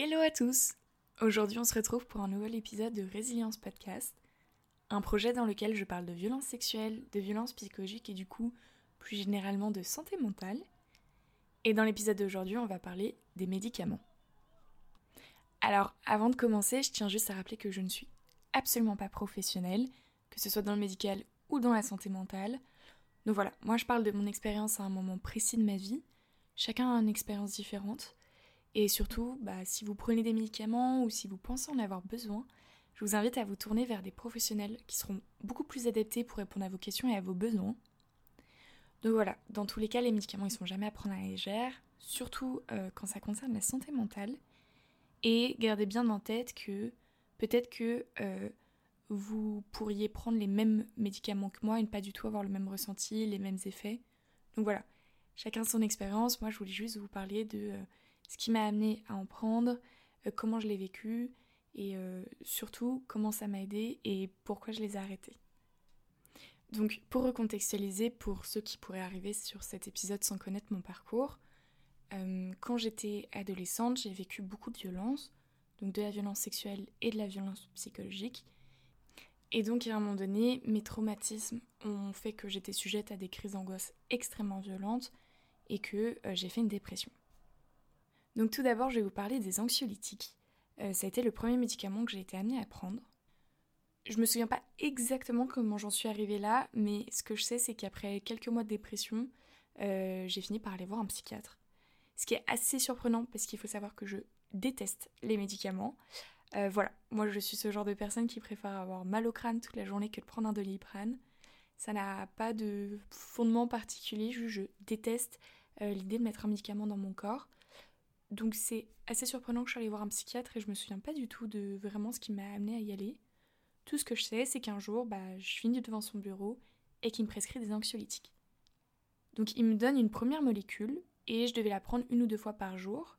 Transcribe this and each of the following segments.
Hello à tous Aujourd'hui on se retrouve pour un nouvel épisode de Résilience Podcast, un projet dans lequel je parle de violence sexuelle, de violence psychologique et du coup plus généralement de santé mentale. Et dans l'épisode d'aujourd'hui on va parler des médicaments. Alors avant de commencer je tiens juste à rappeler que je ne suis absolument pas professionnelle, que ce soit dans le médical ou dans la santé mentale. Donc voilà, moi je parle de mon expérience à un moment précis de ma vie, chacun a une expérience différente. Et surtout, bah, si vous prenez des médicaments ou si vous pensez en avoir besoin, je vous invite à vous tourner vers des professionnels qui seront beaucoup plus adaptés pour répondre à vos questions et à vos besoins. Donc voilà, dans tous les cas, les médicaments ils sont jamais à prendre à la légère, surtout euh, quand ça concerne la santé mentale. Et gardez bien en tête que peut-être que euh, vous pourriez prendre les mêmes médicaments que moi et ne pas du tout avoir le même ressenti, les mêmes effets. Donc voilà, chacun son expérience. Moi, je voulais juste vous parler de euh, ce qui m'a amené à en prendre, euh, comment je l'ai vécu et euh, surtout comment ça m'a aidé et pourquoi je les ai arrêtés. Donc pour recontextualiser pour ceux qui pourraient arriver sur cet épisode sans connaître mon parcours, euh, quand j'étais adolescente, j'ai vécu beaucoup de violences, donc de la violence sexuelle et de la violence psychologique. Et donc à un moment donné, mes traumatismes ont fait que j'étais sujette à des crises d'angoisse extrêmement violentes et que j'ai fait une dépression. Donc tout d'abord, je vais vous parler des anxiolytiques. Euh, ça a été le premier médicament que j'ai été amenée à prendre. Je me souviens pas exactement comment j'en suis arrivée là, mais ce que je sais, c'est qu'après quelques mois de dépression, euh, j'ai fini par aller voir un psychiatre. Ce qui est assez surprenant parce qu'il faut savoir que je déteste les médicaments. Euh, voilà, moi je suis ce genre de personne qui préfère avoir mal au crâne toute la journée que de prendre un doliprane. Ça n'a pas de fondement particulier, je, je déteste l'idée de mettre un médicament dans mon corps. Donc c'est assez surprenant que je sois allée voir un psychiatre et je me souviens pas du tout de vraiment ce qui m'a amené à y aller. Tout ce que je sais, c'est qu'un jour, bah, je finis devant son bureau et qu'il me prescrit des anxiolytiques. Donc il me donne une première molécule et je devais la prendre une ou deux fois par jour.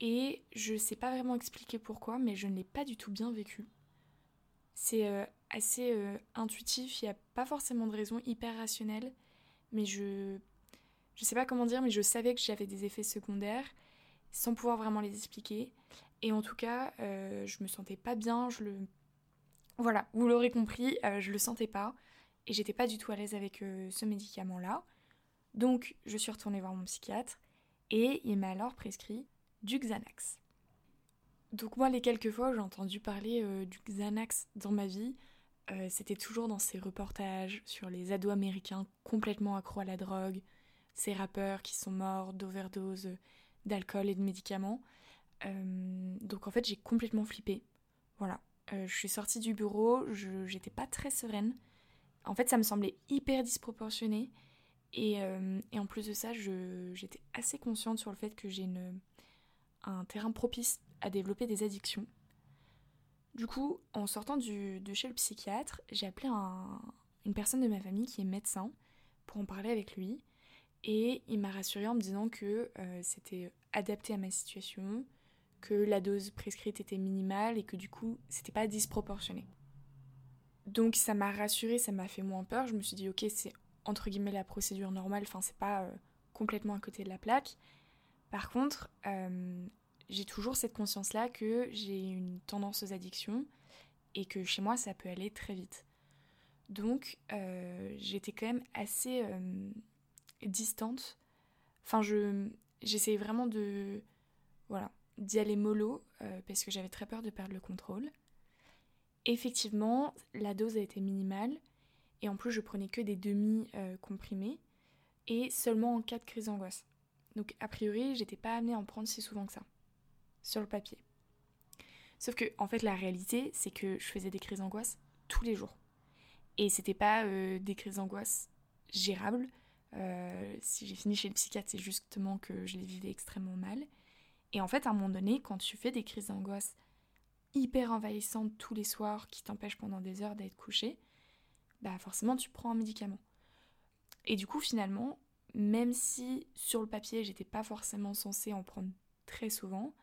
Et je sais pas vraiment expliquer pourquoi, mais je ne l'ai pas du tout bien vécu. C'est euh, assez euh, intuitif, il n'y a pas forcément de raison hyper rationnelle, mais je. Je sais pas comment dire, mais je savais que j'avais des effets secondaires sans pouvoir vraiment les expliquer. Et en tout cas, euh, je me sentais pas bien, je le... Voilà, vous l'aurez compris, euh, je le sentais pas, et j'étais pas du tout à l'aise avec euh, ce médicament-là. Donc, je suis retournée voir mon psychiatre, et il m'a alors prescrit du Xanax. Donc moi, les quelques fois où j'ai entendu parler du Xanax dans ma vie, c'était toujours dans ces reportages sur les ados américains complètement accros à la drogue, ces rappeurs qui sont morts d'overdose d'alcool et de médicaments. Euh, donc en fait j'ai complètement flippé. Voilà. Euh, je suis sortie du bureau, j'étais pas très sereine. En fait ça me semblait hyper disproportionné. Et, euh, en plus de ça, j'étais assez consciente sur le fait que j'ai un terrain propice à développer des addictions. Du coup, en sortant du, de chez le psychiatre, j'ai appelé un, une personne de ma famille qui est médecin pour en parler avec lui. Et il m'a rassuré en me disant que euh, c'était adapté à ma situation, que la dose prescrite était minimale et que du coup c'était pas disproportionné. Donc ça m'a rassuré, ça m'a fait moins peur. Je me suis dit ok c'est entre guillemets la procédure normale, enfin c'est pas euh, complètement à côté de la plaque. Par contre, euh, j'ai toujours cette conscience là que j'ai une tendance aux addictions et que chez moi ça peut aller très vite. Donc j'étais quand même assez distante. Enfin, je j'essayais vraiment de voilà d'y aller mollo euh, parce que j'avais très peur de perdre le contrôle. Effectivement, la dose a été minimale et en plus je prenais que des demi euh, comprimés et seulement en cas de crise d'angoisse. Donc a priori, j'étais pas amenée à en prendre si souvent que ça sur le papier. Sauf que en fait la réalité, c'est que je faisais des crises d'angoisse tous les jours. Et c'était pas euh, des crises d'angoisse gérables, euh, si j'ai fini chez le psychiatre, c'est justement que je les vivais extrêmement mal. Et en fait, à un moment donné, quand tu fais des crises d'angoisse hyper envahissantes tous les soirs, qui t'empêchent pendant des heures d'être couché, bah forcément tu prends un médicament. Et du coup, finalement, même si sur le papier j'étais pas forcément censée en prendre très souvent,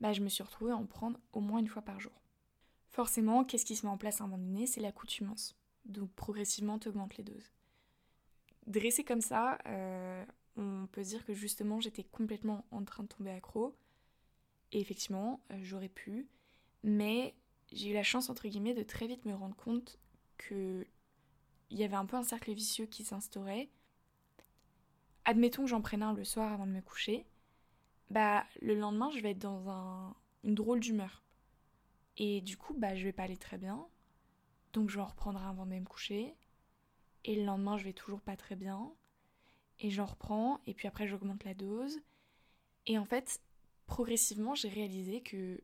bah je me suis retrouvée à en prendre au moins une fois par jour. Forcément, qu'est-ce qui se met en place à un moment donné? C'est l'accoutumance. Donc progressivement, tu augmentes les doses dressée comme ça, euh, on peut dire que justement j'étais complètement en train de tomber accro. Et effectivement, euh, j'aurais pu, mais j'ai eu la chance, entre guillemets, de très vite me rendre compte que il y avait un peu un cercle vicieux qui s'instaurait. Admettons que j'en prenne un le soir avant de me coucher, bah le lendemain je vais être dans un, une drôle d'humeur. Et du coup, bah je vais pas aller très bien. Donc je vais en reprendre un avant de me coucher. Et le lendemain, je vais toujours pas très bien. Et j'en reprends, et puis après j'augmente la dose. Et en fait, progressivement, j'ai réalisé que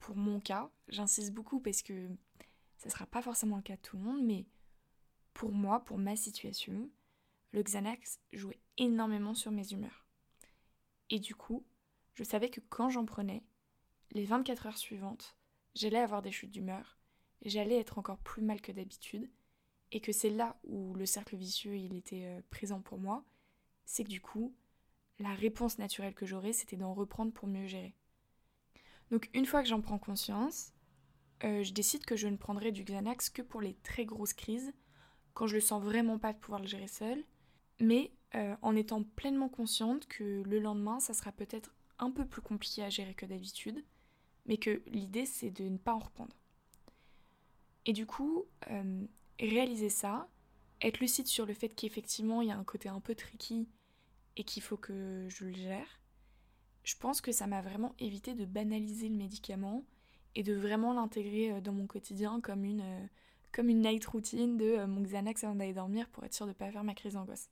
pour mon cas, j'insiste beaucoup parce que ça sera pas forcément le cas de tout le monde, mais pour moi, pour ma situation, le Xanax jouait énormément sur mes humeurs. Et du coup, je savais que quand j'en prenais, les 24 heures suivantes, j'allais avoir des chutes d'humeur, j'allais être encore plus mal que d'habitude, et que c'est là où le cercle vicieux il était euh, présent pour moi, c'est que du coup, la réponse naturelle que j'aurais, c'était d'en reprendre pour mieux gérer. Donc une fois que j'en prends conscience, euh, je décide que je ne prendrai du Xanax que pour les très grosses crises, quand je le sens vraiment pas de pouvoir le gérer seul, mais euh, en étant pleinement consciente que le lendemain, ça sera peut-être un peu plus compliqué à gérer que d'habitude, mais que l'idée c'est de ne pas en reprendre. Et du coup, réaliser ça, être lucide sur le fait qu'effectivement il y a un côté un peu tricky et qu'il faut que je le gère, je pense que ça m'a vraiment évité de banaliser le médicament et de vraiment l'intégrer euh, dans mon quotidien comme une, euh, comme une night routine de mon Xanax avant d'aller dormir pour être sûr de ne pas faire ma crise d'angoisse.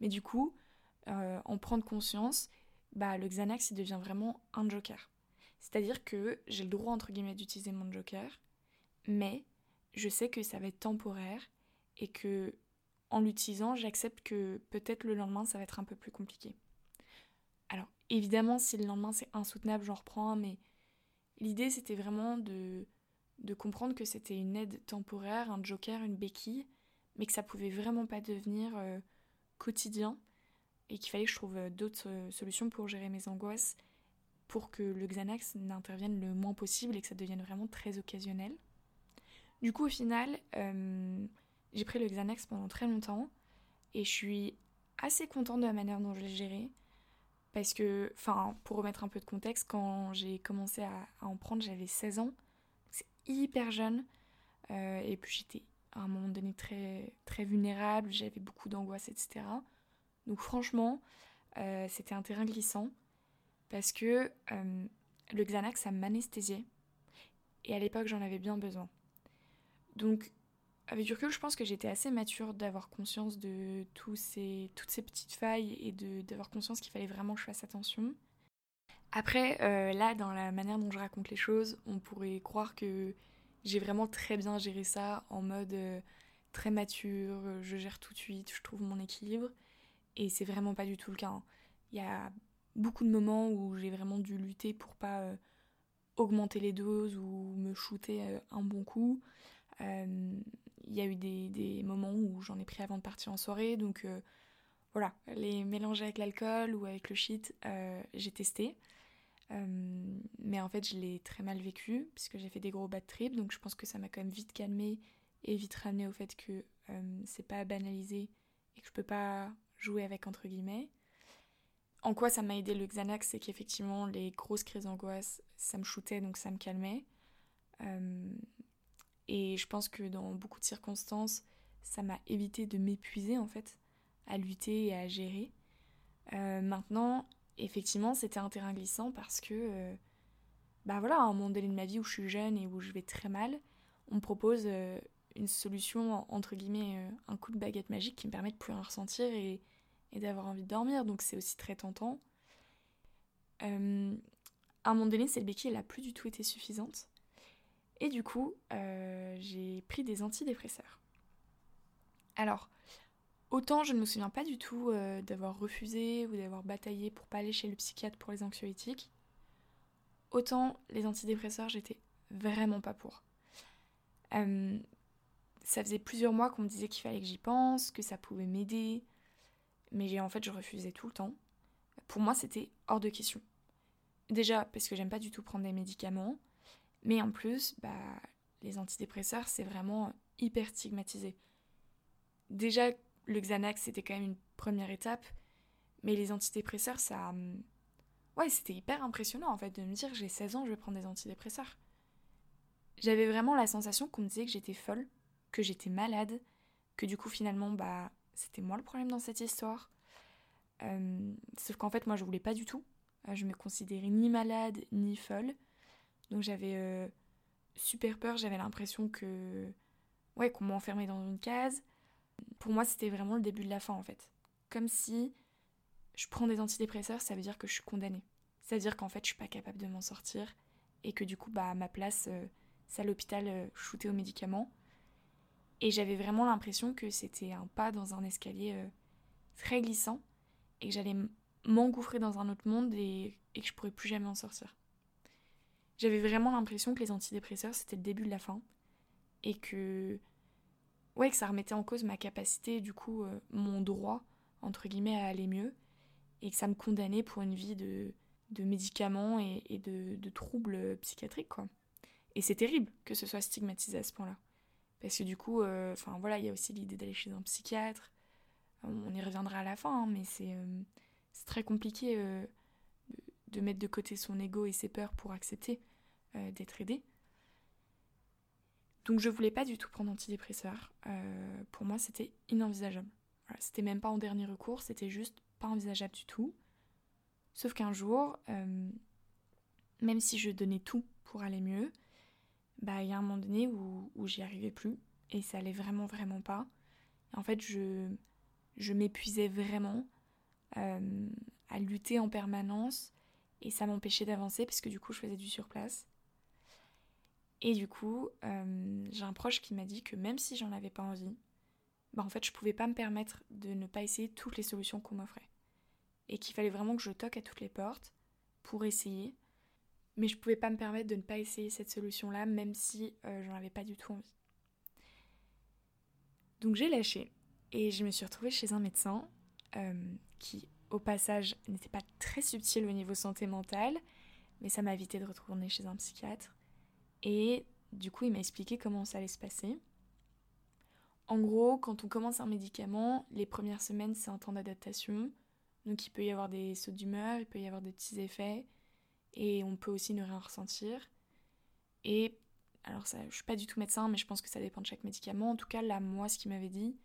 Mais du coup, en prendre conscience, bah, le Xanax il devient vraiment un joker. C'est-à-dire que j'ai le droit entre guillemets d'utiliser mon joker, mais je sais que ça va être temporaire et que en l'utilisant, j'accepte que peut-être le lendemain ça va être un peu plus compliqué. Alors évidemment, si le lendemain c'est insoutenable, j'en reprends, mais l'idée c'était vraiment de, comprendre que c'était une aide temporaire, un joker, une béquille, mais que ça pouvait vraiment pas devenir euh, quotidien et qu'il fallait que je trouve euh, d'autres euh, solutions pour gérer mes angoisses pour que le Xanax n'intervienne le moins possible et que ça devienne vraiment très occasionnel. Du coup, au final, euh, j'ai pris le Xanax pendant très longtemps et je suis assez contente de la manière dont je l'ai géré. Parce que, pour remettre un peu de contexte, quand j'ai commencé à, en prendre, j'avais 16 ans. C'est hyper jeune. Euh, et puis j'étais à un moment donné très, très vulnérable, j'avais beaucoup d'angoisse, etc. Donc franchement, euh, c'était un terrain glissant. Parce que le Xanax, ça m'anesthésiait. Et à l'époque, j'en avais bien besoin. Donc, avec du recul, je pense que j'étais assez mature d'avoir conscience de tous ces, toutes ces petites failles et d'avoir conscience qu'il fallait vraiment que je fasse attention. Après, euh, là, dans la manière dont je raconte les choses, on pourrait croire que j'ai vraiment très bien géré ça en mode euh, très mature, je gère tout de suite, je trouve mon équilibre. Et c'est vraiment pas du tout le cas. Hein. Il y a beaucoup de moments où j'ai vraiment dû lutter pour pas euh, augmenter les doses ou me shooter un bon coup. Euh, il y a eu des, moments où j'en ai pris avant de partir en soirée, donc euh, voilà, les mélanger avec l'alcool ou avec le shit, euh, j'ai testé. mais en fait, je l'ai très mal vécu puisque j'ai fait des gros bad trips, donc je pense que ça m'a quand même vite calmé et vite ramené au fait que c'est pas banalisé et que je peux pas jouer avec entre guillemets. En quoi ça m'a aidé le Xanax, c'est qu'effectivement les grosses crises d'angoisse, ça me shootait donc ça me calmait. Et je pense que dans beaucoup de circonstances, ça m'a évité de m'épuiser en fait, à lutter et à gérer. Euh, maintenant, effectivement, c'était un terrain glissant parce que, euh, bah voilà, à un moment donné de ma vie où je suis jeune et où je vais très mal, on me propose euh, une solution, entre guillemets, un coup de baguette magique qui me permet de plus rien ressentir et, et d'avoir envie de dormir. Donc c'est aussi très tentant. à un moment donné, cette béquille, elle n'a plus du tout été suffisante. Et du coup, euh, j'ai pris des antidépresseurs. Alors, autant je ne me souviens pas du tout euh, d'avoir refusé ou d'avoir bataillé pour pas aller chez le psychiatre pour les anxiolytiques, autant les antidépresseurs, j'étais vraiment pas pour. Euh, ça faisait plusieurs mois qu'on me disait qu'il fallait que j'y pense, que ça pouvait m'aider, mais en fait je refusais tout le temps. Pour moi, c'était hors de question. Déjà parce que j'aime pas du tout prendre des médicaments, mais en plus, bah, les antidépresseurs, c'est vraiment hyper stigmatisé. Déjà, le Xanax, c'était quand même une première étape, mais les antidépresseurs, ça. Hum, ouais, c'était hyper impressionnant en fait de me dire j'ai 16 ans, je vais prendre des antidépresseurs. J'avais vraiment la sensation qu'on me disait que j'étais folle, que j'étais malade, que du coup finalement bah c'était moi le problème dans cette histoire. Euh, sauf qu'en fait moi je voulais pas du tout. Euh, je me considérais ni malade ni folle. Donc j'avais euh, super peur, j'avais l'impression que ouais qu'on m'enfermait dans une case. Pour moi c'était vraiment le début de la fin en fait. Comme si je prends des antidépresseurs, ça veut dire que je suis condamnée. C'est-à-dire qu'en fait je suis pas capable de m'en sortir et que du coup bah à ma place c'est à l'hôpital shooté aux médicaments. Et j'avais vraiment l'impression que c'était un pas dans un escalier euh, très glissant et que j'allais m'engouffrer dans un autre monde et, que je pourrais plus jamais en sortir. J'avais vraiment l'impression que les antidépresseurs c'était le début de la fin et que ouais que ça remettait en cause ma capacité du coup euh, mon droit entre guillemets à aller mieux et que ça me condamnait pour une vie de, médicaments et, de, de troubles psychiatriques quoi. Et c'est terrible que ce soit stigmatisé à ce point-là. Parce que du coup, euh, enfin voilà, il y a aussi l'idée d'aller chez un psychiatre. On y reviendra à la fin, hein, mais c'est euh, très compliqué euh, de mettre de côté son ego et ses peurs pour accepter d'être aidé. Donc je voulais pas du tout prendre d'antidépresseurs. pour moi, c'était inenvisageable. Voilà, c'était même pas en dernier recours, c'était juste pas envisageable du tout. Sauf qu'un jour, même si je donnais tout pour aller mieux, bah il y a un moment donné où, où j'y arrivais plus et ça allait vraiment vraiment pas. En fait, je, je m'épuisais vraiment euh, à lutter en permanence et ça m'empêchait d'avancer parce que du coup je faisais du surplace. Et du coup, euh, j'ai un proche qui m'a dit que même si j'en avais pas envie, bah en fait je pouvais pas me permettre de ne pas essayer toutes les solutions qu'on m'offrait. Et qu'il fallait vraiment que je toque à toutes les portes pour essayer mais je pouvais pas me permettre de ne pas essayer cette solution-là, même si euh, j'en avais pas du tout envie. Donc j'ai lâché et je me suis retrouvée chez un médecin euh, qui, au passage, n'était pas très subtil au niveau santé mentale, mais ça m'a évité de retourner chez un psychiatre. Et du coup, il m'a expliqué comment ça allait se passer. En gros, quand on commence un médicament, les premières semaines, c'est un temps d'adaptation. Donc il peut y avoir des sauts d'humeur, il peut y avoir des petits effets et on peut aussi ne rien ressentir. Et alors ça, je suis pas du tout médecin, mais je pense que ça dépend de chaque médicament. En tout cas, là, moi, ce qu'il m'avait dit,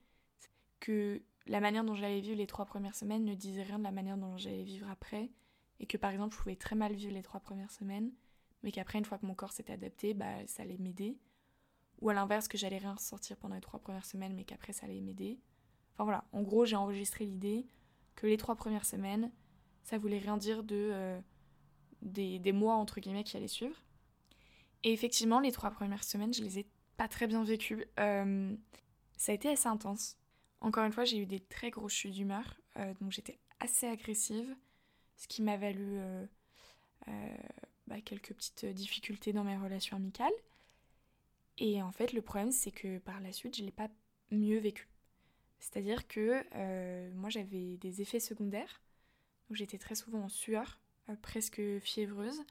que la manière dont j'allais vivre les trois premières semaines ne disait rien de la manière dont j'allais vivre après, et que par exemple, je pouvais très mal vivre les trois premières semaines, mais qu'après, une fois que mon corps s'était adapté, bah, ça allait m'aider. Ou à l'inverse, que j'allais rien ressentir pendant les trois premières semaines, mais qu'après, ça allait m'aider. Enfin voilà, en gros, j'ai enregistré l'idée que les trois premières semaines, ça voulait rien dire de euh, des, mois entre guillemets qui allaient suivre. Et effectivement, les trois premières semaines, je les ai pas très bien vécues. Euh, ça a été assez intense. Encore une fois, j'ai eu des très grosses chutes d'humeur, euh, donc j'étais assez agressive, ce qui m'a valu bah, quelques petites difficultés dans mes relations amicales. Et en fait, le problème, c'est que par la suite, je ne l'ai pas mieux vécu. C'est-à-dire que moi, j'avais des effets secondaires. J'étais très souvent en sueur, euh, presque fiévreuse.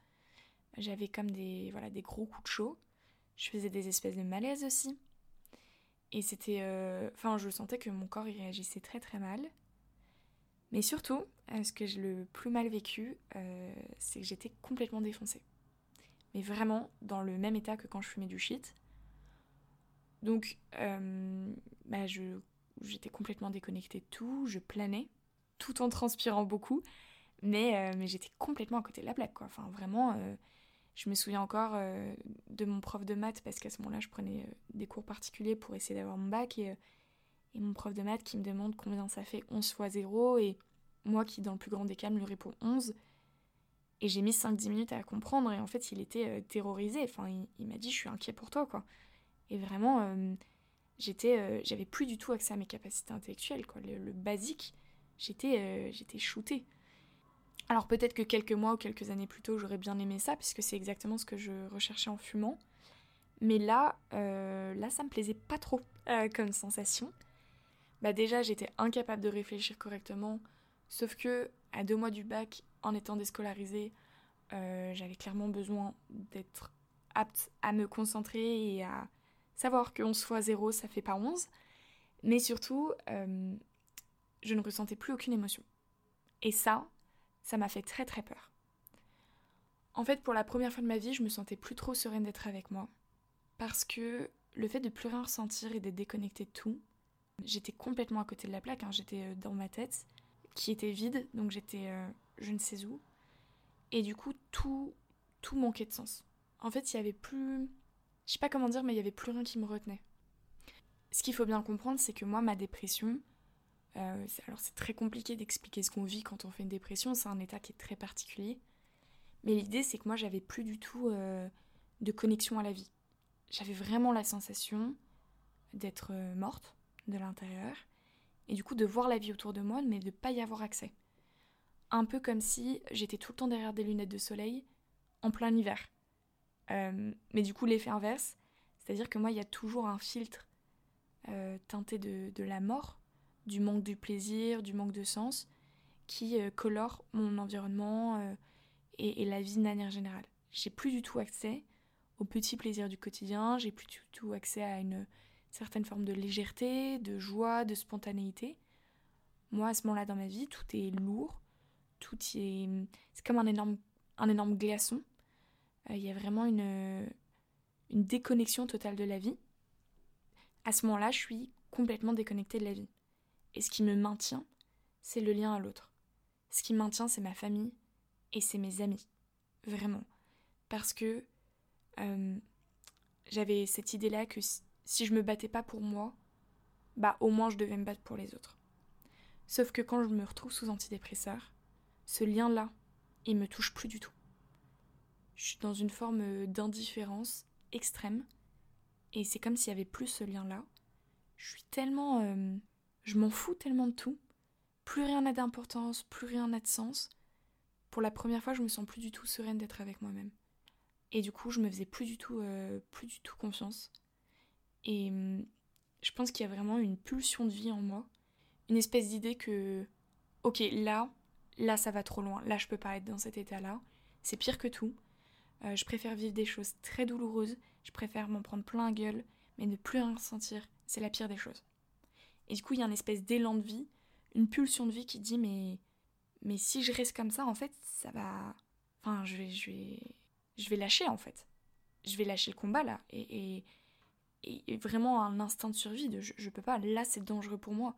J'avais comme des, voilà, des gros coups de chaud. Je faisais des espèces de malaise aussi. Et c'était... Euh, enfin, je sentais que mon corps y réagissait très très mal. Mais surtout, euh, ce que j'ai le plus mal vécu, c'est que j'étais complètement défoncée. Mais vraiment dans le même état que quand je fumais du shit. Donc, bah, j'étais complètement déconnectée de tout, je planais, tout en transpirant beaucoup. Mais, euh, mais j'étais complètement à côté de la plaque, quoi. Enfin, vraiment, euh, je me souviens encore euh, de mon prof de maths, parce qu'à ce moment-là, je prenais des cours particuliers pour essayer d'avoir mon bac, et, et, mon prof de maths qui me demande combien ça fait 11 fois 0, et moi qui, dans le plus grand des cas, lui réponds 11. Et j'ai mis 5-10 minutes à comprendre, et en fait, il était terrorisé. Enfin, il, m'a dit, je suis inquiet pour toi, quoi. Et vraiment, j'étais, j'avais plus du tout accès à mes capacités intellectuelles, quoi. Le, le basique, j'étais, j'étais shootée. Alors peut-être que quelques mois ou quelques années plus tôt, j'aurais bien aimé ça, puisque c'est exactement ce que je recherchais en fumant. Mais là, euh, là, ça me plaisait pas trop euh, comme sensation. Bah déjà, j'étais incapable de réfléchir correctement, sauf que à deux mois du bac, en étant déscolarisée, euh, j'avais clairement besoin d'être apte à me concentrer et à savoir que 11 fois 0, ça fait pas 11. Mais surtout, je ne ressentais plus aucune émotion. Et ça, ça m'a fait très très peur. En fait, pour la première fois de ma vie, je me sentais plus trop sereine d'être avec moi. Parce que le fait de plus rien ressentir et d'être déconnectée de tout, j'étais complètement à côté de la plaque, hein. j'étais euh, dans ma tête, qui était vide, donc j'étais euh, je ne sais où. Et du coup, tout, tout manquait de sens. En fait, il y avait plus. Je sais pas comment dire, mais il y avait plus rien qui me retenait. Ce qu'il faut bien comprendre, c'est que moi, ma dépression, euh, alors c'est très compliqué d'expliquer ce qu'on vit quand on fait une dépression, c'est un état qui est très particulier. Mais l'idée, c'est que moi, j'avais plus du tout euh, de connexion à la vie. J'avais vraiment la sensation d'être morte de l'intérieur, et du coup de voir la vie autour de moi, mais de pas y avoir accès. Un peu comme si j'étais tout le temps derrière des lunettes de soleil, en plein hiver. mais du coup, l'effet inverse, c'est-à-dire que moi, il y a toujours un filtre teinté de la mort du manque du plaisir, du manque de sens, qui euh, colore mon environnement euh, et, la vie de manière générale. J'ai plus du tout accès aux petits plaisirs du quotidien, j'ai plus du tout accès à une certaine forme de légèreté, de joie, de spontanéité. Moi, à ce moment-là dans ma vie, tout est lourd, tout est... C'est comme un énorme, un énorme glaçon. Euh, il y a vraiment une, une déconnexion totale de la vie. À ce moment-là, je suis complètement déconnectée de la vie. Et ce qui me maintient, c'est le lien à l'autre. Ce qui me maintient, c'est ma famille et c'est mes amis. Vraiment. Parce que euh, j'avais cette idée-là que si je me battais pas pour moi, bah au moins je devais me battre pour les autres. Sauf que quand je me retrouve sous antidépresseur, ce lien-là, il me touche plus du tout. Je suis dans une forme d'indifférence extrême et c'est comme s'il y avait plus ce lien-là. Je suis tellement euh, je m'en fous tellement de tout. Plus rien n'a d'importance, plus rien n'a de sens. Pour la première fois, je me sens plus du tout sereine d'être avec moi-même. Et du coup, je me faisais plus du tout, euh, plus du tout confiance. Et hum, je pense qu'il y a vraiment une pulsion de vie en moi, une espèce d'idée que, ok, là, là, ça va trop loin. Là, je peux pas être dans cet état-là. C'est pire que tout. Euh, je préfère vivre des choses très douloureuses. Je préfère m'en prendre plein la gueule, mais ne plus rien ressentir. C'est la pire des choses. Et du coup, il y a une espèce d'élan de vie, une pulsion de vie qui dit mais mais si je reste comme ça, en fait, ça va. Enfin, je vais, je vais, je vais lâcher en fait. Je vais lâcher le combat là. Et, et, vraiment un instinct de survie je, peux pas, là c'est dangereux pour moi.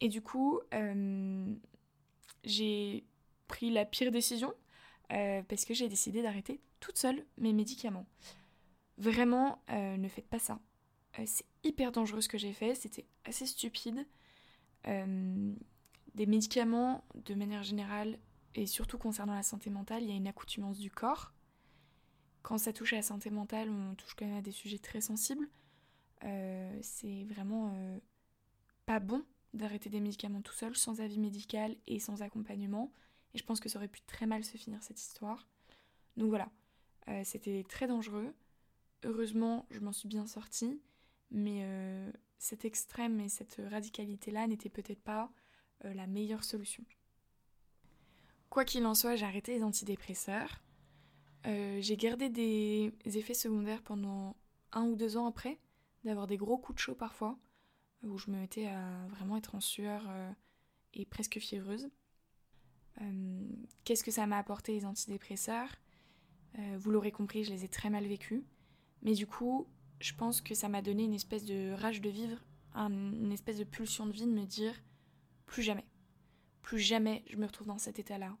Et du coup, euh, j'ai pris la pire décision euh, parce que j'ai décidé d'arrêter toute seule mes médicaments. Vraiment, euh, ne faites pas ça. C'est hyper dangereux ce que j'ai fait, c'était assez stupide. Des médicaments, de manière générale, et surtout concernant la santé mentale, il y a une accoutumance du corps. Quand ça touche à la santé mentale, on touche quand même à des sujets très sensibles. Euh, c'est vraiment pas bon d'arrêter des médicaments tout seul, sans avis médical et sans accompagnement. Et je pense que ça aurait pu très mal se finir cette histoire. Donc voilà, c'était très dangereux. Heureusement, je m'en suis bien sortie. Mais euh, cet extrême et cette radicalité-là n'était peut-être pas euh, la meilleure solution. Quoi qu'il en soit, j'ai arrêté les antidépresseurs. Euh, j'ai gardé des effets secondaires pendant un ou deux ans après, d'avoir des gros coups de chaud parfois, où je me mettais à vraiment être en sueur et presque fiévreuse. Qu'est-ce que ça m'a apporté les antidépresseurs? Vous l'aurez compris, je les ai très mal vécus. Mais du coup, je pense que ça m'a donné une espèce de rage de vivre, une espèce de pulsion de vie de me dire plus jamais, plus jamais je me retrouve dans cet état-là.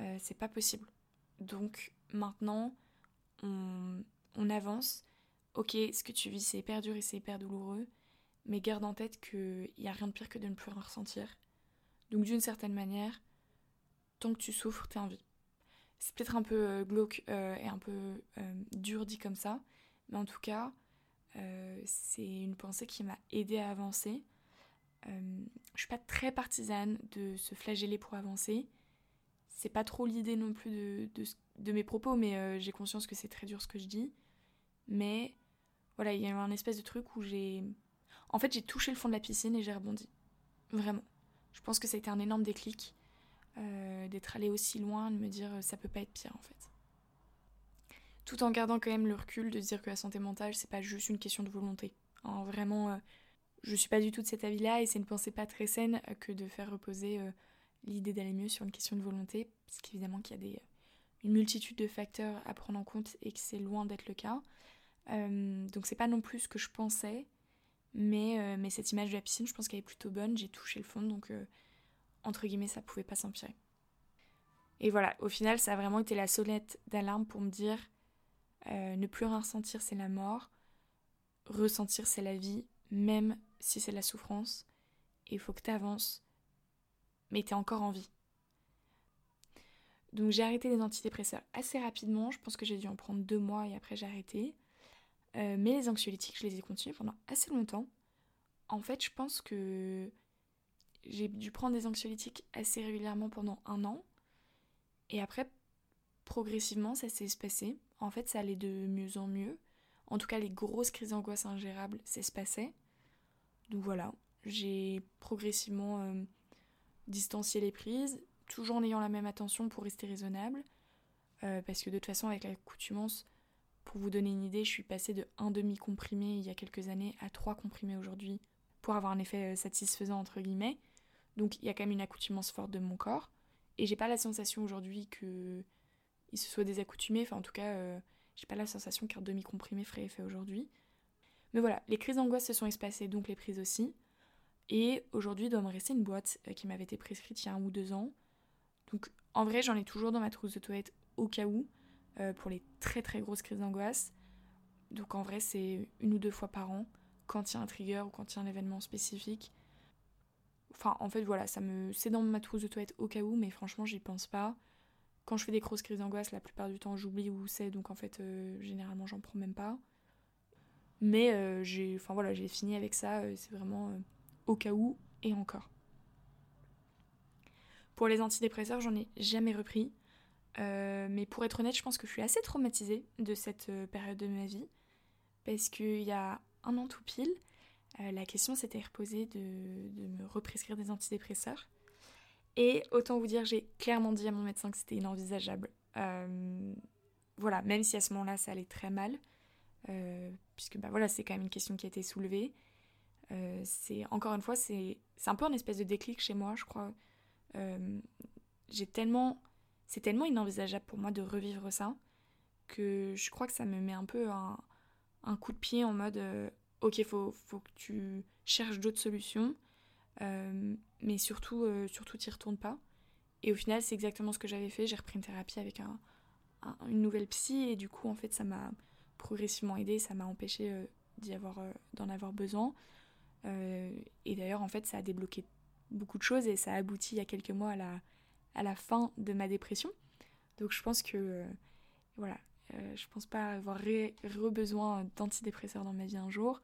Euh, c'est pas possible. Donc maintenant, on, avance. Ok, ce que tu vis, c'est hyper dur et c'est hyper douloureux, mais garde en tête qu'il n'y a rien de pire que de ne plus rien ressentir. Donc d'une certaine manière, tant que tu souffres, t'es en vie. C'est peut-être un peu euh, glauque euh, et un peu dur dit comme ça, mais en tout cas, euh, c'est une pensée qui m'a aidé à avancer. Euh, je suis pas très partisane de se flageller pour avancer. C'est pas trop l'idée non plus de, de, mes propos, mais euh, j'ai conscience que c'est très dur ce que je dis. Mais voilà, il y a eu un espèce de truc où j'ai. En fait, j'ai touché le fond de la piscine et j'ai rebondi. Vraiment. Je pense que ça a été un énorme déclic d'être allé aussi loin, de me dire ça peut pas être pire en fait tout en gardant quand même le recul de dire que la santé mentale, c'est pas juste une question de volonté. Hein, vraiment, euh, je suis pas du tout de cet avis-là et c'est une pensée pas très saine que de faire reposer euh, l'idée d'aller mieux sur une question de volonté, parce qu'évidemment qu'il y a des, une multitude de facteurs à prendre en compte et que c'est loin d'être le cas. Euh, donc c'est pas non plus ce que je pensais, mais, euh, mais cette image de la piscine, je pense qu'elle est plutôt bonne. J'ai touché le fond, donc entre guillemets, ça pouvait pas s'empirer. Et voilà, au final, ça a vraiment été la sonnette d'alarme pour me dire ne plus rien ressentir, c'est la mort. Ressentir, c'est la vie, même si c'est la souffrance. Et il faut que tu avances, mais tu es encore en vie. Donc j'ai arrêté les antidépresseurs assez rapidement. Je pense que j'ai dû en prendre deux mois et après j'ai arrêté. Euh, mais les anxiolytiques, je les ai continués pendant assez longtemps. En fait, je pense que j'ai dû prendre des anxiolytiques assez régulièrement pendant un an. Et après, progressivement, ça s'est espacé. En fait, ça allait de mieux en mieux. En tout cas, les grosses crises d'angoisse ingérables s'espaçaient. Donc voilà, j'ai progressivement euh, distancié les prises toujours en ayant la même attention pour rester raisonnable. Euh, parce que de toute façon, avec l'accoutumance, pour vous donner une idée, je suis passée de un demi-comprimé il y a quelques années à trois comprimés aujourd'hui pour avoir un effet euh, satisfaisant entre guillemets. Donc il y a quand même une accoutumance forte de mon corps. Et j'ai pas la sensation aujourd'hui que il se soit désaccoutumé. Enfin en tout cas, euh, j'ai pas la sensation qu'un demi-comprimé ferait effet aujourd'hui. Mais voilà, les crises d'angoisse se sont espacées, donc les prises aussi. Et aujourd'hui, il doit me rester une boîte qui m'avait été prescrite il y a un ou deux ans, donc en vrai, j'en ai toujours dans ma trousse de toilette au cas où, euh, pour les très très grosses crises d'angoisse. Donc en vrai, c'est une ou deux fois par an, quand il y a un trigger ou quand il y a un événement spécifique. Enfin, en fait, voilà, ça me, c'est dans ma trousse de toilette au cas où, mais franchement, j'y pense pas. Quand je fais des grosses crises d'angoisse, la plupart du temps, j'oublie où c'est, donc en fait, euh, généralement, j'en prends même pas. Mais euh, j'ai, enfin voilà, j'ai fini avec ça. c'est vraiment au cas où et encore. Pour les antidépresseurs, j'en ai jamais repris. Euh, mais pour être honnête, je pense que je suis assez traumatisée de cette euh, période de ma vie. Parce qu'il y a un an tout pile, euh, la question s'était reposée de, me represcrire des antidépresseurs. Et autant vous dire, j'ai clairement dit à mon médecin que c'était inenvisageable. voilà, même si à ce moment-là ça allait très mal. puisque bah voilà, c'est quand même une question qui a été soulevée. C'est encore une fois, c'est un peu un espèce de déclic chez moi, je crois. Euh, j'ai tellement, c'est tellement inenvisageable pour moi de revivre ça que je crois que ça me met un peu un, un coup de pied en mode euh, ok faut, faut que tu cherches d'autres solutions euh, mais surtout surtout t'y retournes pas. Et au final c'est exactement ce que j'avais fait. J'ai repris une thérapie avec un, une nouvelle psy et du coup en fait ça m'a progressivement aidé ça m'a empêché d'y avoir d'en avoir besoin et d'ailleurs en fait ça a débloqué beaucoup de choses et ça a abouti il y a quelques mois à la, fin de ma dépression. Donc je pense que, euh, voilà, euh, je pense pas avoir re-besoin d'antidépresseurs dans ma vie un jour.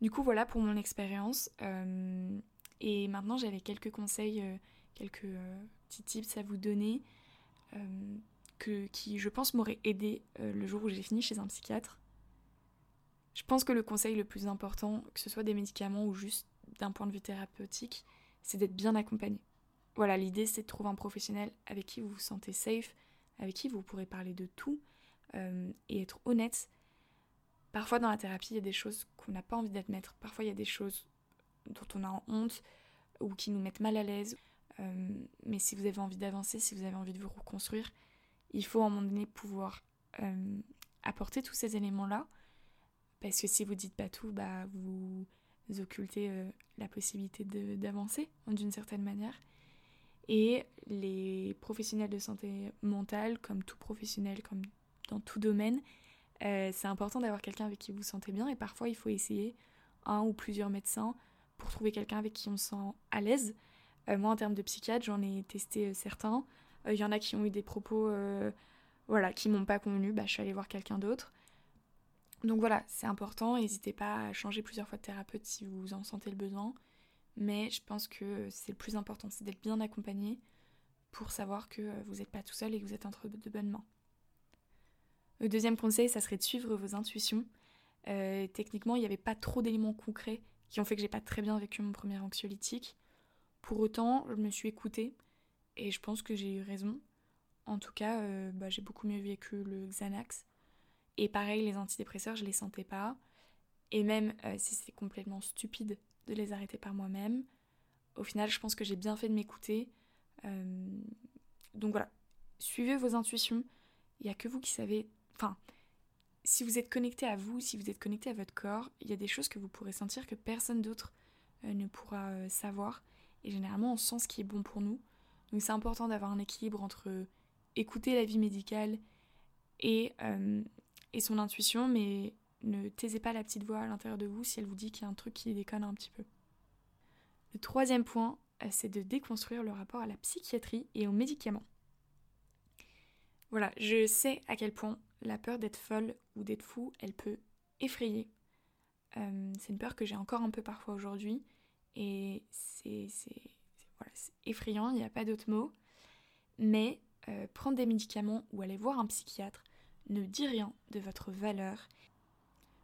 Du coup, voilà pour mon expérience. Euh, et maintenant, j'avais quelques conseils, quelques petits tips à vous donner que, qui, je pense, m'auraient aidé le jour où j'ai fini chez un psychiatre. Je pense que le conseil le plus important, que ce soit des médicaments ou juste d'un point de vue thérapeutique, c'est d'être bien accompagné. Voilà, l'idée c'est de trouver un professionnel avec qui vous vous sentez safe, avec qui vous pourrez parler de tout euh, et être honnête. Parfois dans la thérapie, il y a des choses qu'on n'a pas envie d'admettre. Parfois, il y a des choses dont on a honte ou qui nous mettent mal à l'aise. Euh, mais si vous avez envie d'avancer, si vous avez envie de vous reconstruire, il faut à un moment donné pouvoir euh, apporter tous ces éléments-là. Parce que si vous dites pas tout, bah vous occulter euh, la possibilité d'avancer d'une certaine manière. Et les professionnels de santé mentale, comme tout professionnel, comme dans tout domaine, euh, c'est important d'avoir quelqu'un avec qui vous vous sentez bien et parfois il faut essayer un ou plusieurs médecins pour trouver quelqu'un avec qui on se sent à l'aise. Euh, moi en termes de psychiatre, j'en ai testé certains. Il y en a qui ont eu des propos voilà, qui m'ont pas convenu, bah, je suis allée voir quelqu'un d'autre. Donc voilà, c'est important, n'hésitez pas à changer plusieurs fois de thérapeute si vous en sentez le besoin, mais je pense que c'est le plus important, c'est d'être bien accompagné pour savoir que vous n'êtes pas tout seul et que vous êtes entre de bonnes mains. Le deuxième conseil, ça serait de suivre vos intuitions. Euh, techniquement, il n'y avait pas trop d'éléments concrets qui ont fait que j'ai pas très bien vécu mon premier anxiolytique. Pour autant, je me suis écoutée et je pense que j'ai eu raison. En tout cas, euh, bah, j'ai beaucoup mieux vécu le Xanax et pareil, les antidépresseurs, je les sentais pas. Et même euh, si c'est complètement stupide de les arrêter par moi-même, au final, je pense que j'ai bien fait de m'écouter. Euh, donc voilà, suivez vos intuitions. Il n'y a que vous qui savez. Enfin, si vous êtes connecté à vous, si vous êtes connecté à votre corps, il y a des choses que vous pourrez sentir que personne d'autre euh, ne pourra savoir. Et généralement, on sent ce qui est bon pour nous. Donc c'est important d'avoir un équilibre entre écouter la vie médicale et, et son intuition, mais ne taisez pas la petite voix à l'intérieur de vous si elle vous dit qu'il y a un truc qui déconne un petit peu. Le troisième point, c'est de déconstruire le rapport à la psychiatrie et aux médicaments. Voilà, je sais à quel point la peur d'être folle ou d'être fou, elle peut effrayer. Euh, c'est une peur que j'ai encore un peu parfois aujourd'hui et c'est effrayant, il n'y a pas d'autre mot. Mais euh, prendre des médicaments ou aller voir un psychiatre ne dit rien de votre valeur.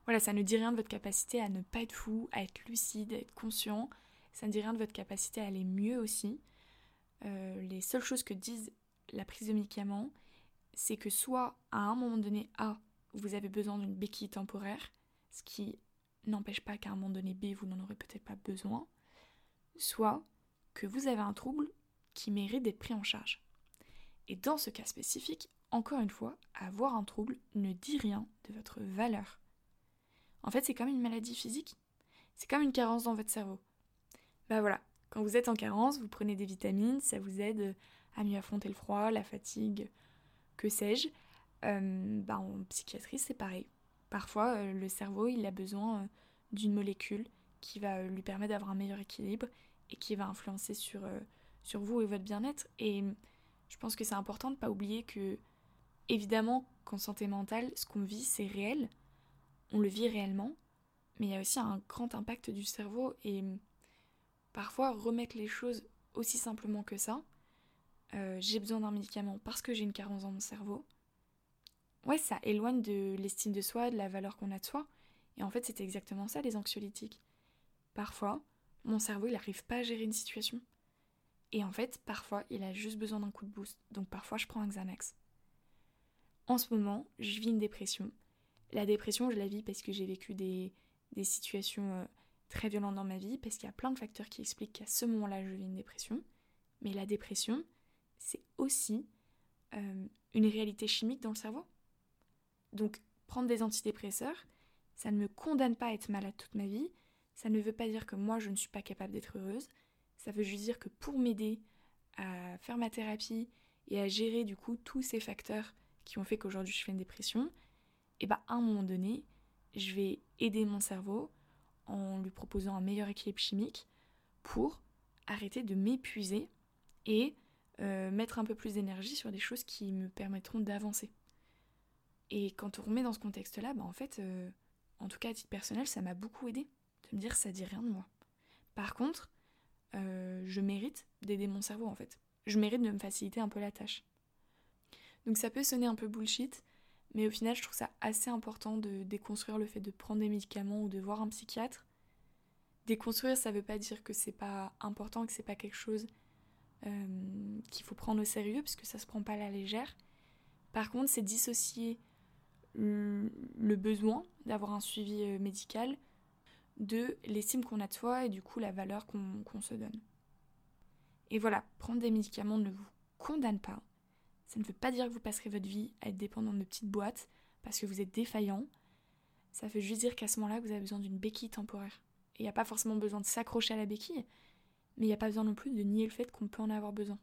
Voilà, ça ne dit rien de votre capacité à ne pas être fou, à être lucide, à être conscient. Ça ne dit rien de votre capacité à aller mieux aussi. Euh, les seules choses que disent la prise de médicaments, c'est que soit à un moment donné A, vous avez besoin d'une béquille temporaire, ce qui n'empêche pas qu'à un moment donné B, vous n'en aurez peut-être pas besoin, soit que vous avez un trouble qui mérite d'être pris en charge. Et dans ce cas spécifique, encore une fois, avoir un trouble ne dit rien de votre valeur. En fait, c'est comme une maladie physique. C'est comme une carence dans votre cerveau. Bah voilà, quand vous êtes en carence, vous prenez des vitamines, ça vous aide à mieux affronter le froid, la fatigue, que sais-je, euh, bah, en psychiatrie c'est pareil. Parfois euh, le cerveau il a besoin euh, d'une molécule qui va lui permettre d'avoir un meilleur équilibre et qui va influencer sur, sur vous et votre bien-être. Et je pense que c'est important de ne pas oublier que, évidemment, qu'en santé mentale, ce qu'on vit, c'est réel. On le vit réellement. Mais il y a aussi un grand impact du cerveau. Et parfois, remettre les choses aussi simplement que ça, euh, j'ai besoin d'un médicament parce que j'ai une carence dans mon cerveau, ouais, ça éloigne de l'estime de soi, de la valeur qu'on a de soi. Et en fait, c'est exactement ça, les anxiolytiques. Parfois, mon cerveau, il n'arrive pas à gérer une situation. Et en fait, parfois, il a juste besoin d'un coup de boost. Donc parfois, je prends un Xanax. En ce moment, je vis une dépression. La dépression, je la vis parce que j'ai vécu des, situations euh, très violentes dans ma vie, parce qu'il y a plein de facteurs qui expliquent qu'à ce moment-là, je vis une dépression. Mais la dépression, c'est aussi euh, une réalité chimique dans le cerveau. Donc prendre des antidépresseurs, ça ne me condamne pas à être malade toute ma vie, ça ne veut pas dire que moi je ne suis pas capable d'être heureuse, ça veut juste dire que pour m'aider à faire ma thérapie et à gérer du coup tous ces facteurs qui ont fait qu'aujourd'hui je fais une dépression, et bah à un moment donné, je vais aider mon cerveau en lui proposant un meilleur équilibre chimique pour arrêter de m'épuiser et euh, mettre un peu plus d'énergie sur des choses qui me permettront d'avancer. Et quand on remet dans ce contexte-là, bah en fait, euh, en tout cas à titre personnel, ça m'a beaucoup aidé de me dire ça dit rien de moi. Par contre, euh, je mérite d'aider mon cerveau en fait. Je mérite de me faciliter un peu la tâche. Donc ça peut sonner un peu bullshit, mais au final, je trouve ça assez important de déconstruire le fait de prendre des médicaments ou de voir un psychiatre. Déconstruire, ça veut pas dire que c'est pas important, que c'est pas quelque chose euh, qu'il faut prendre au sérieux parce que ça se prend pas à la légère. Par contre, c'est dissocier le besoin d'avoir un suivi euh, médical de l'estime qu'on a de soi et du coup la valeur qu'on se donne. Et voilà, prendre des médicaments ne vous condamne pas. Ça ne veut pas dire que vous passerez votre vie à être dépendant de petites boîtes parce que vous êtes défaillant. Ça veut juste dire qu'à ce moment-là, vous avez besoin d'une béquille temporaire. Et il n'y a pas forcément besoin de s'accrocher à la béquille, mais il n'y a pas besoin non plus de nier le fait qu'on peut en avoir besoin.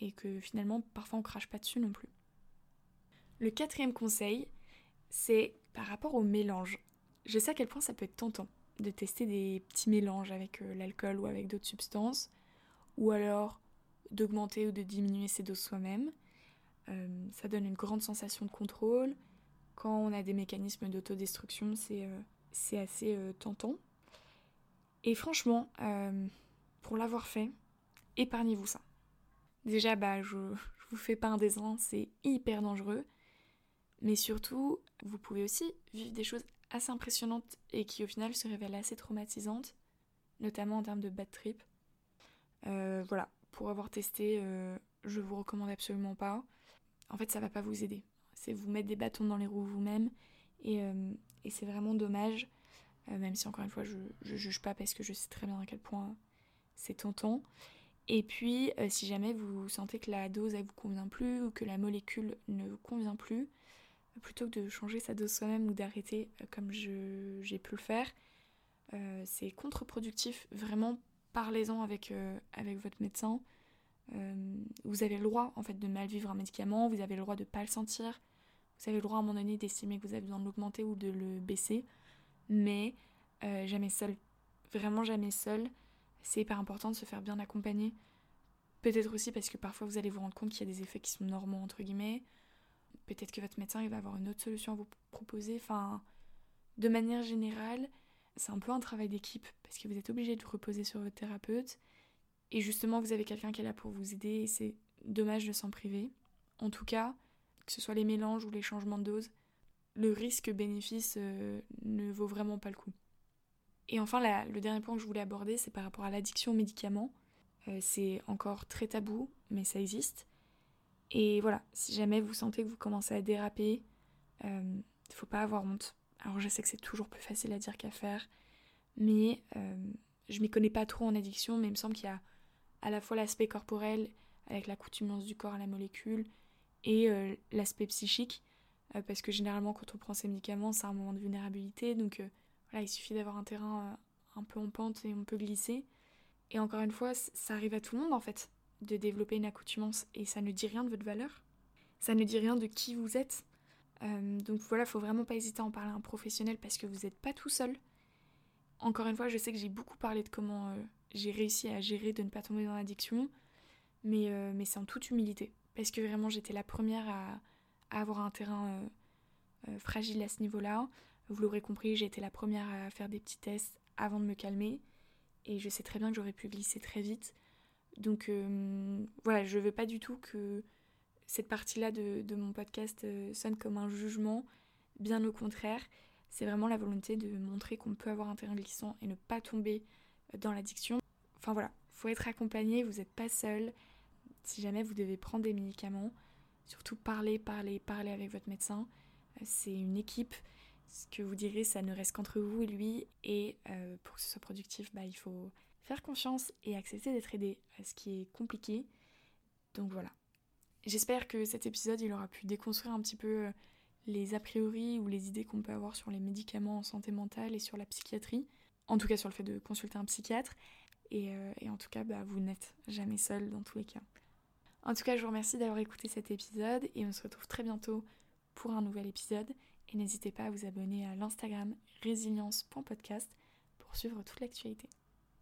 Et que finalement, parfois, on crache pas dessus non plus. Le quatrième conseil, c'est par rapport au mélange. Je sais à quel point ça peut être tentant de tester des petits mélanges avec euh, l'alcool ou avec d'autres substances, ou alors d'augmenter ou de diminuer ses doses soi-même. Euh, ça donne une grande sensation de contrôle. Quand on a des mécanismes d'autodestruction, c'est euh, assez tentant. Et franchement, pour l'avoir fait, épargnez-vous ça. Déjà, bah, je, je vous fais pas un dessin, c'est hyper dangereux. Mais surtout, vous pouvez aussi vivre des choses assez impressionnantes et qui au final se révèlent assez traumatisantes, notamment en termes de bad trip. Euh, voilà, pour avoir testé, euh, je vous recommande absolument pas. En fait, ça va pas vous aider. C'est vous mettre des bâtons dans les roues vous-même et, euh, c'est vraiment dommage. même si encore une fois, je, je juge pas parce que je sais très bien à quel point c'est tentant. Et puis, euh, si jamais vous sentez que la dose ne vous convient plus ou que la molécule ne vous convient plus, plutôt que de changer sa dose soi-même ou d'arrêter euh, comme j'ai pu le faire, euh, c'est contre-productif. Vraiment, parlez-en avec votre médecin. Vous avez le droit en fait de mal vivre un médicament, vous avez le droit de ne pas le sentir, vous avez le droit à un moment donné d'estimer que vous avez besoin de l'augmenter ou de le baisser, mais jamais seul. Vraiment jamais seul c'est hyper important de se faire bien accompagner. Peut-être aussi parce que parfois vous allez vous rendre compte qu'il y a des effets qui sont normaux entre guillemets. Peut-être que votre médecin il va avoir une autre solution à vous proposer. Enfin, de manière générale, c'est un peu un travail d'équipe parce que vous êtes obligé de reposer sur votre thérapeute. Et justement, vous avez quelqu'un qui est là pour vous aider et c'est dommage de s'en priver. En tout cas, que ce soit les mélanges ou les changements de dose, le risque-bénéfice euh, ne vaut vraiment pas le coup. Et enfin, le dernier point que je voulais aborder, c'est par rapport à l'addiction aux médicaments. Euh, c'est encore très tabou, mais ça existe. Et voilà, si jamais vous sentez que vous commencez à déraper, il euh, ne faut pas avoir honte. Alors je sais que c'est toujours plus facile à dire qu'à faire, mais je m'y connais pas trop en addiction, mais il me semble qu'il y a à la fois l'aspect corporel, avec l'accoutumance du corps à la molécule, et l'aspect psychique, parce que généralement quand on prend ces médicaments, c'est un moment de vulnérabilité, donc il suffit d'avoir un terrain euh, un peu en pente et on peut glisser. Et encore une fois, ça arrive à tout le monde en fait, de développer une accoutumance. Et ça ne dit rien de votre valeur. Ça ne dit rien de qui vous êtes. Euh, donc voilà, faut vraiment pas hésiter à en parler à un professionnel parce que vous n'êtes pas tout seul. Encore une fois, je sais que j'ai beaucoup parlé de comment euh, j'ai réussi à gérer de ne pas tomber dans l'addiction, mais, mais c'est en toute humilité. Parce que vraiment, j'étais la première à, avoir un terrain fragile à ce niveau-là. Vous l'aurez compris, j'ai été la première à faire des petits tests avant de me calmer. Et je sais très bien que j'aurais pu glisser très vite. Donc euh, voilà, je veux pas du tout que cette partie-là de, mon podcast euh, sonne comme un jugement. Bien au contraire, c'est vraiment la volonté de montrer qu'on peut avoir un terrain glissant et ne pas tomber dans l'addiction. Enfin voilà, faut être accompagné, vous n'êtes pas seul. Si jamais vous devez prendre des médicaments, surtout parler, parler, parler avec votre médecin. Euh, c'est une équipe, ce que vous direz, ça ne reste qu'entre vous et lui. Et euh, pour que ce soit productif, bah, il faut faire confiance et accepter d'être aidé, ce qui est compliqué. Donc voilà. J'espère que cet épisode, il aura pu déconstruire un petit peu euh, les a priori ou les idées qu'on peut avoir sur les médicaments en santé mentale et sur la psychiatrie. En tout cas sur le fait de consulter un psychiatre. Et, euh, en tout cas, bah, vous n'êtes jamais seul dans tous les cas. En tout cas, je vous remercie d'avoir écouté cet épisode et on se retrouve très bientôt pour un nouvel épisode. Et n'hésitez pas à vous abonner à l'Instagram résilience.podcast pour suivre toute l'actualité.